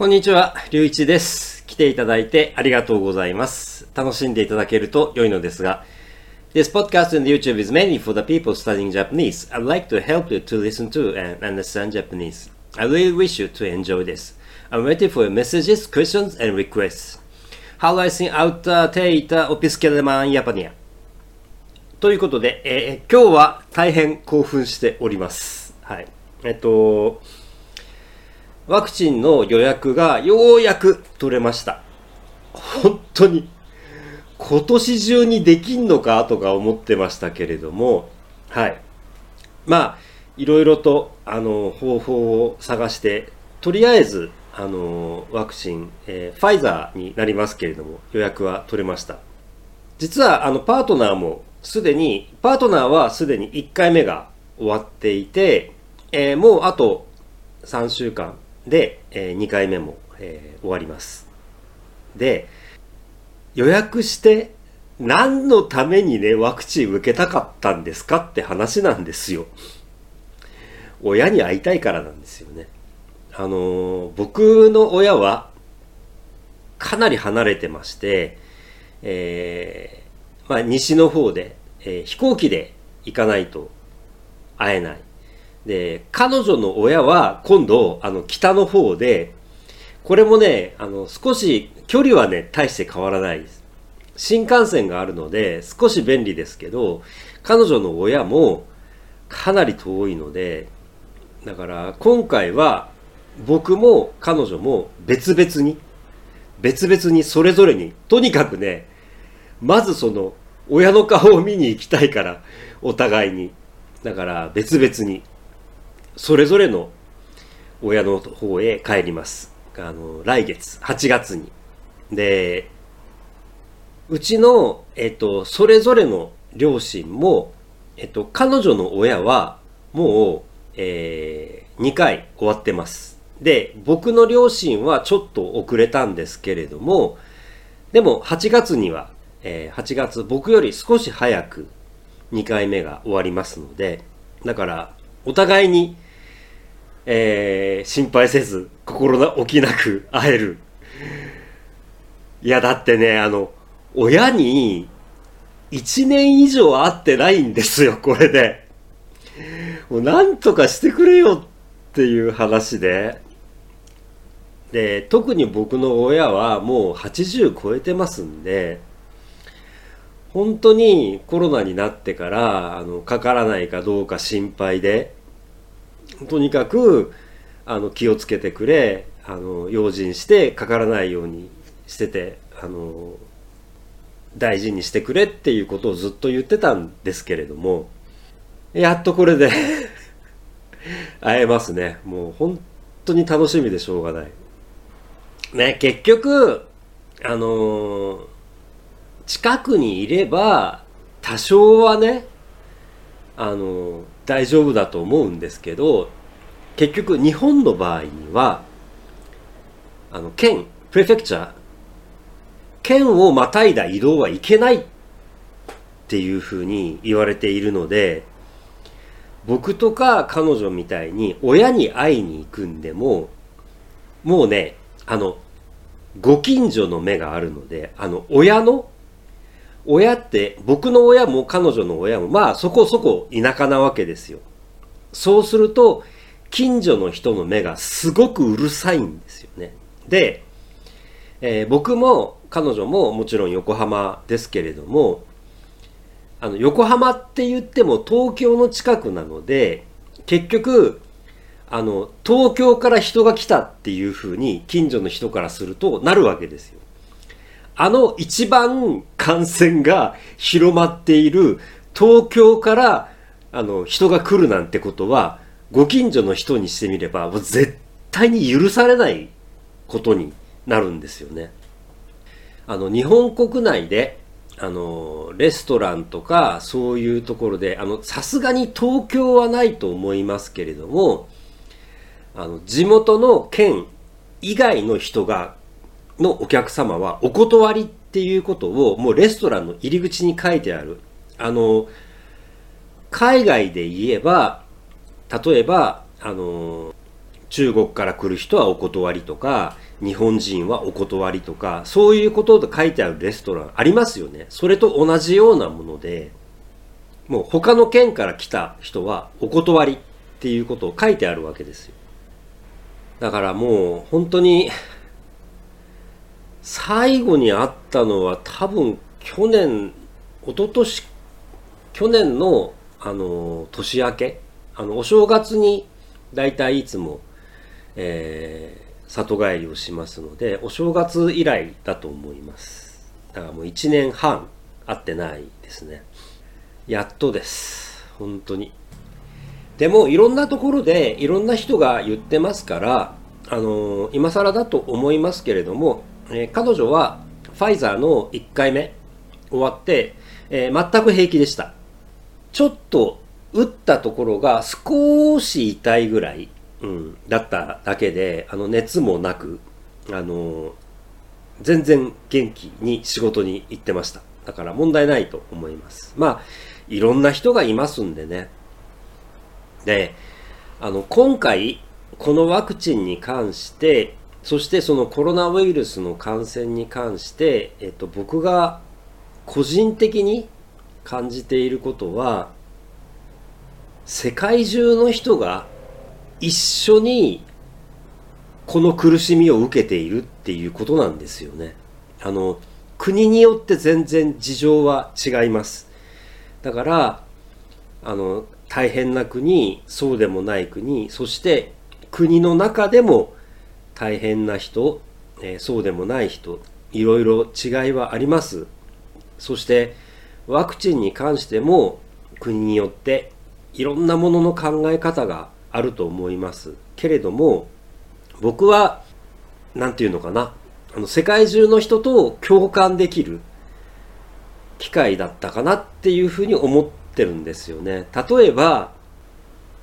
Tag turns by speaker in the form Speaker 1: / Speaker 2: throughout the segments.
Speaker 1: こんにちは、りゅういちです。来ていただいてありがとうございます。楽しんでいただけると良いのですが、This podcast and YouTube is mainly for the people studying Japanese. I'd like to help you to listen to and understand Japanese. I really wish you to enjoy this. I'm waiting for your messages, questions, and requests. How I sing out uh, te ita opiskeleman Japania. ということで、えー今日は大変興奮しております。はい。えっと、ワクチンの予約がようやく取れました。本当に、今年中にできんのかとか思ってましたけれども、はい。まあ、いろいろと、あの、方法を探して、とりあえず、あの、ワクチン、えーファイザーになりますけれども、予約は取れました。実は、あの、パートナーもすでに、パートナーはすでに1回目が終わっていて、えーもうあと3週間で、え2回目も、えー終わります。で、予約して何のためにね、ワクチン受けたかったんですかって話なんですよ。親に会いたいからなんですよね。あのー僕の親はかなり離れてまして、えーまあ、西の方で、えー飛行機で行かないと会えない。で、彼女の親は今度、あの、北の方で、これもね、あの、少し、距離はね、大して変わらないです。新幹線があるので、少し便利ですけど、彼女の親もかなり遠いので、だから今回は僕も彼女も別々に、別々にそれぞれに、とにかくね、まずその親の顔を見に行きたいから、お互いに。だから別々に、それぞれの親の方へ帰ります。あの、来月、8月に。で、うちの、えっと、それぞれの両親も、えっと、彼女の親は、もう、えー、2回終わってます。で、僕の両親はちょっと遅れたんですけれども、でも8月には、えー8月、僕より少し早く2回目が終わりますので、だから、お互いに、えー心配せず、心置きなく会える。いや、だってね、あの、親に1年以上会ってないんですよ、これで。もうなんとかしてくれよっていう話で。で、特に僕の親はもう80超えてますんで、本当にコロナになってから、あの、かからないかどうか心配で、とにかく、あの、気をつけてくれ、あの、用心してかからないようにしてて、あの、大事にしてくれっていうことをずっと言ってたんですけれども、やっとこれで 会えますね。もう本当に楽しみでしょうがない。ね、結局、あの近くにいれば、多少はね、あの大丈夫だと思うんですけど、結局日本の場合には、あの、県、プレフェクチャー、県をまたいだ移動はいけないっていうふうに言われているので、僕とか彼女みたいに親に会いに行くんでも、もうね、あの、ご近所の目があるので、あの、親の、親って、僕の親も彼女の親も、まあそこそこ田舎なわけですよ。そうすると、近所の人の目がすごくうるさいんですよね。で、えー僕も彼女ももちろん横浜ですけれども、あの、横浜って言っても東京の近くなので、結局、あの、東京から人が来たっていう風に近所の人からするとなるわけですよ。あの一番感染が広まっている東京からあの人が来るなんてことはご近所の人にしてみればもう絶対に許されないことになるんですよね。あの日本国内であのレストランとかそういうところであのさすがに東京はないと思いますけれどもあの地元の県以外の人がのお客様はお断りっていうことをもうレストランの入り口に書いてある。あの、海外で言えば、例えば、あの、中国から来る人はお断りとか、日本人はお断りとか、そういうことで書いてあるレストランありますよね。それと同じようなもので、もう他の県から来た人はお断りっていうことを書いてあるわけですよ。だからもう本当に最後に会ったのは多分去年、一昨年去年のあの年明け、あのお正月に大体いつも、えー、里帰りをしますので、お正月以来だと思います。だからもう1年半会ってないですね。やっとです。本当に。でもいろんなところでいろんな人が言ってますから、あの、今更だと思いますけれども、えー、彼女はファイザーの1回目終わって、えー、全く平気でした。ちょっと打ったところが少し痛いぐらい、うん、だっただけで、あの熱もなく、あの全然元気に仕事に行ってました。だから問題ないと思います。まあ、いろんな人がいますんでね。で、あの、今回、このワクチンに関して、そしてそのコロナウイルスの感染に関して、えっと、僕が個人的に感じていることは、世界中の人が一緒にこの苦しみを受けているっていうことなんですよね。あの、国によって全然事情は違います。だから、あの、大変な国、そうでもない国、そして国の中でも大変な人、え、そうでもない人、いろいろ違いはあります。そしてワクチンに関しても国によっていろんなものの考え方があると思います。けれども僕は何て言うのかなあの世界中の人と共感できる機会だったかなっていうふうに思ってるんですよね。例えば、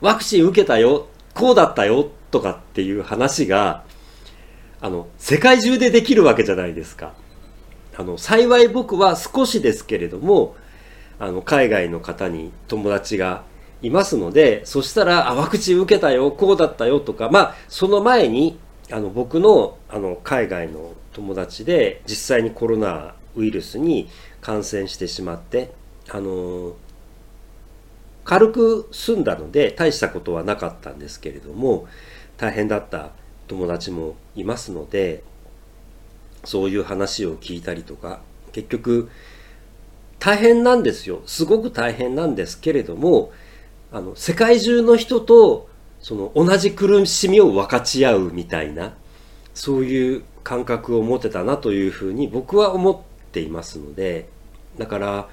Speaker 1: ワクチン受けたよ、こうだったよ、とかっていう話が、あの、世界中でできるわけじゃないですか。あの、幸い僕は少しですけれども、あの、海外の方に友達がいますので、そしたら、あ、ワクチン受けたよ、こうだったよとか、まあ、その前に、あの、僕の、あの、海外の友達で、実際にコロナウイルスに感染してしまって、あの軽く済んだので大したことはなかったんですけれども大変だった友達もいますのでそういう話を聞いたりとか結局大変なんですよ。すごく大変なんですけれどもあの世界中の人とその同じ苦しみを分かち合うみたいなそういう感覚を持てたなというふうに僕は思っていますのでだから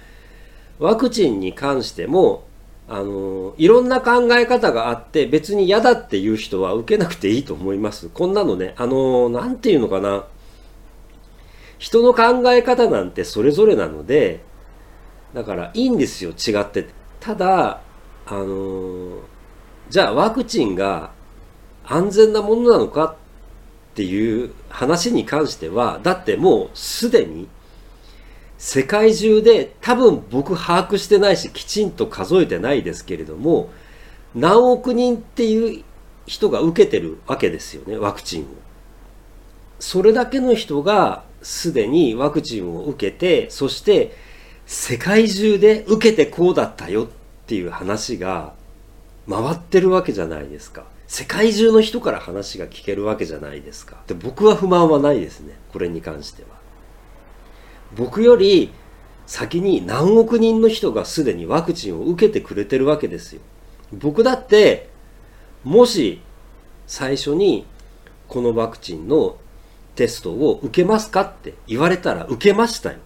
Speaker 1: ワクチンに関してもあのいろんな考え方があって別に嫌だっていう人は受けなくていいと思います。こんなのね、あのなんていうのかな。人の考え方なんてそれぞれなので、だからいいんですよ、違ってて。ただ、あのじゃあワクチンが安全なものなのかっていう話に関しては、だってもうすでに世界中で多分僕把握してないしきちんと数えてないですけれども何億人っていう人が受けてるわけですよねワクチンを。それだけの人がすでにワクチンを受けてそして世界中で受けてこうだったよっていう話が回ってるわけじゃないですか。世界中の人から話が聞けるわけじゃないですか。で僕は不満はないですね。これに関しては。僕より先に何億人の人がすでにワクチンを受けてくれてるわけですよ。僕だって、もし最初にこのワクチンのテストを受けますかって言われたら受けましたよ。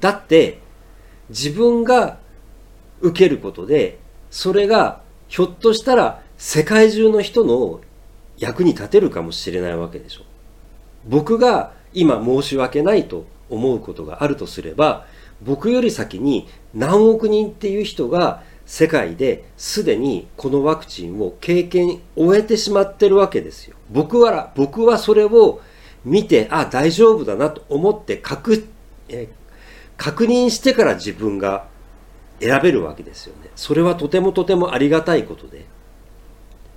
Speaker 1: だって、自分が受けることで、それがひょっとしたら世界中の人の役に立てるかもしれないわけでしょ。僕が今申し訳ないと思うことがあるとすれば僕より先に何億人っていう人が世界ですでにこのワクチンを経験終えてしまってるわけですよ。僕は、僕はそれを見て、あ、大丈夫だなと思って確、え確認してから自分が選べるわけですよね。それはとてもとてもありがたいことで。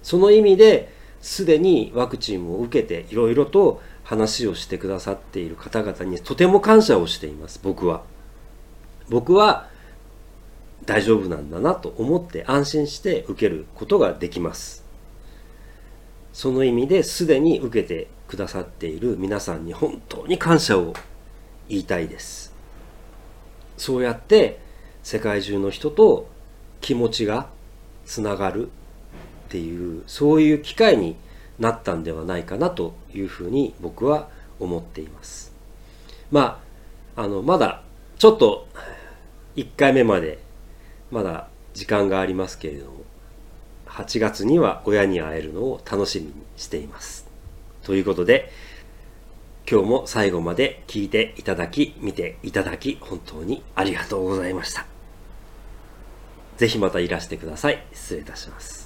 Speaker 1: その意味で、すでにワクチンを受けていろいろと話をしてくださっている方々にとても感謝をしています。僕は。僕は大丈夫なんだなと思って安心して受けることができます。その意味ですでに受けてくださっている皆さんに本当に感謝を言いたいです。そうやって世界中の人と気持ちがつながるっていうそういう機会になったんではないかなというふうに僕は思っています。まああのまだちょっと1回目までまだ時間がありますけれども8月には親に会えるのを楽しみにしています。ということで今日も最後まで聞いていただき見ていただき本当にありがとうございました。ぜひまたいらしてください。失礼いたします。